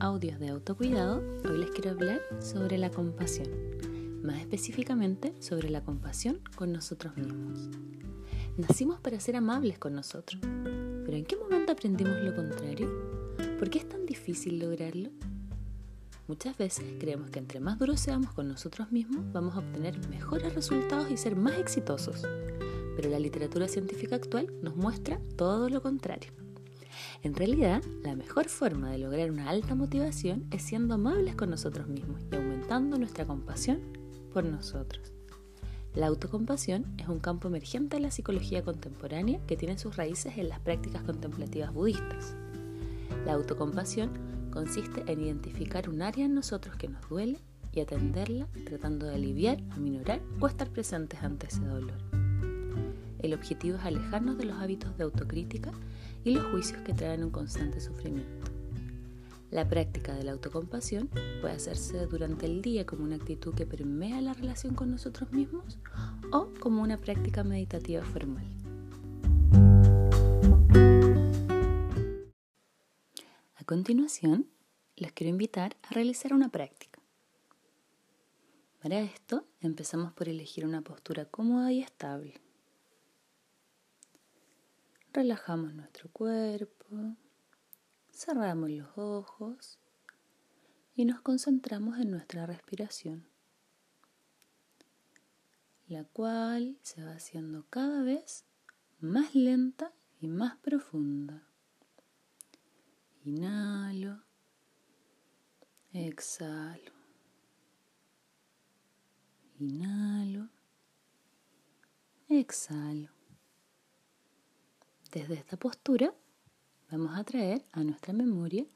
Audios de Autocuidado, hoy les quiero hablar sobre la compasión, más específicamente sobre la compasión con nosotros mismos. Nacimos para ser amables con nosotros, pero ¿en qué momento aprendimos lo contrario? ¿Por qué es tan difícil lograrlo? Muchas veces creemos que entre más duros seamos con nosotros mismos, vamos a obtener mejores resultados y ser más exitosos. Pero la literatura científica actual nos muestra todo lo contrario. En realidad, la mejor forma de lograr una alta motivación es siendo amables con nosotros mismos y aumentando nuestra compasión por nosotros. La autocompasión es un campo emergente de la psicología contemporánea que tiene sus raíces en las prácticas contemplativas budistas. La autocompasión consiste en identificar un área en nosotros que nos duele y atenderla tratando de aliviar, aminorar o estar presentes ante ese dolor. El objetivo es alejarnos de los hábitos de autocrítica y los juicios que traen un constante sufrimiento. La práctica de la autocompasión puede hacerse durante el día como una actitud que permea la relación con nosotros mismos o como una práctica meditativa formal. A continuación, les quiero invitar a realizar una práctica. Para esto, empezamos por elegir una postura cómoda y estable. Relajamos nuestro cuerpo, cerramos los ojos y nos concentramos en nuestra respiración, la cual se va haciendo cada vez más lenta y más profunda. Inhalo, exhalo, inhalo, exhalo. Desde esta postura vamos a traer a nuestra memoria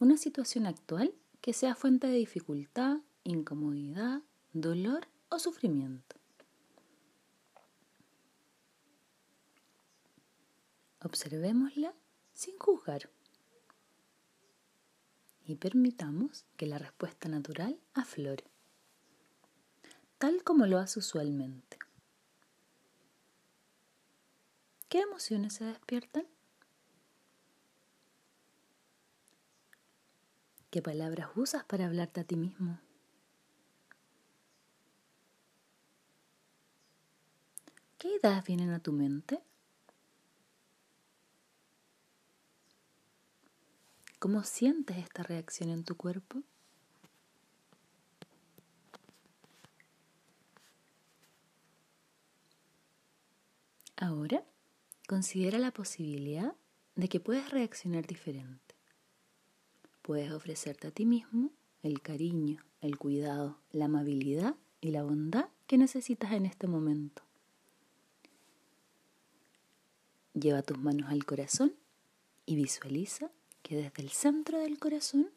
una situación actual que sea fuente de dificultad, incomodidad, dolor o sufrimiento. Observémosla sin juzgar y permitamos que la respuesta natural aflore, tal como lo hace usualmente. ¿Qué emociones se despiertan? ¿Qué palabras usas para hablarte a ti mismo? ¿Qué ideas vienen a tu mente? ¿Cómo sientes esta reacción en tu cuerpo? Ahora Considera la posibilidad de que puedes reaccionar diferente. Puedes ofrecerte a ti mismo el cariño, el cuidado, la amabilidad y la bondad que necesitas en este momento. Lleva tus manos al corazón y visualiza que desde el centro del corazón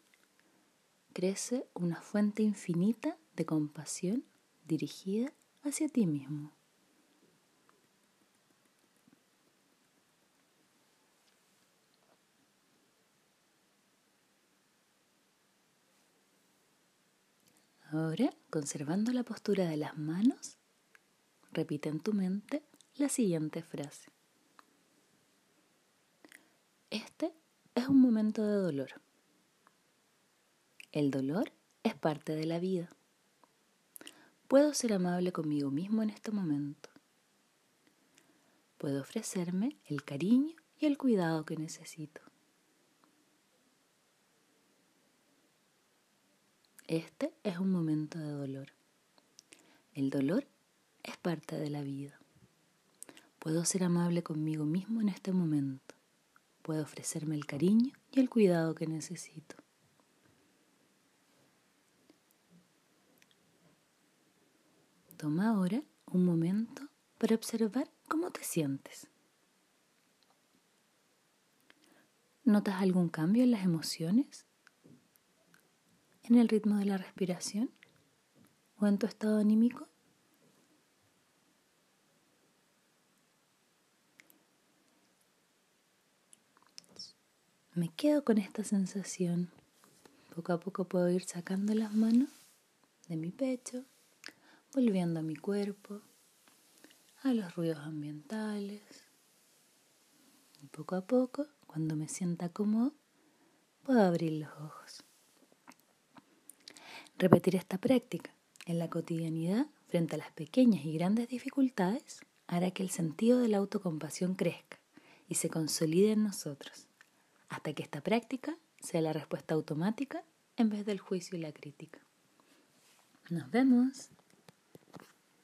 crece una fuente infinita de compasión dirigida hacia ti mismo. Ahora, conservando la postura de las manos, repite en tu mente la siguiente frase. Este es un momento de dolor. El dolor es parte de la vida. Puedo ser amable conmigo mismo en este momento. Puedo ofrecerme el cariño y el cuidado que necesito. Este es un momento de dolor. El dolor es parte de la vida. Puedo ser amable conmigo mismo en este momento. Puedo ofrecerme el cariño y el cuidado que necesito. Toma ahora un momento para observar cómo te sientes. ¿Notas algún cambio en las emociones? En el ritmo de la respiración o en tu estado anímico? Me quedo con esta sensación. Poco a poco puedo ir sacando las manos de mi pecho, volviendo a mi cuerpo, a los ruidos ambientales. Y poco a poco, cuando me sienta cómodo, puedo abrir los ojos. Repetir esta práctica en la cotidianidad frente a las pequeñas y grandes dificultades hará que el sentido de la autocompasión crezca y se consolide en nosotros, hasta que esta práctica sea la respuesta automática en vez del juicio y la crítica. Nos vemos.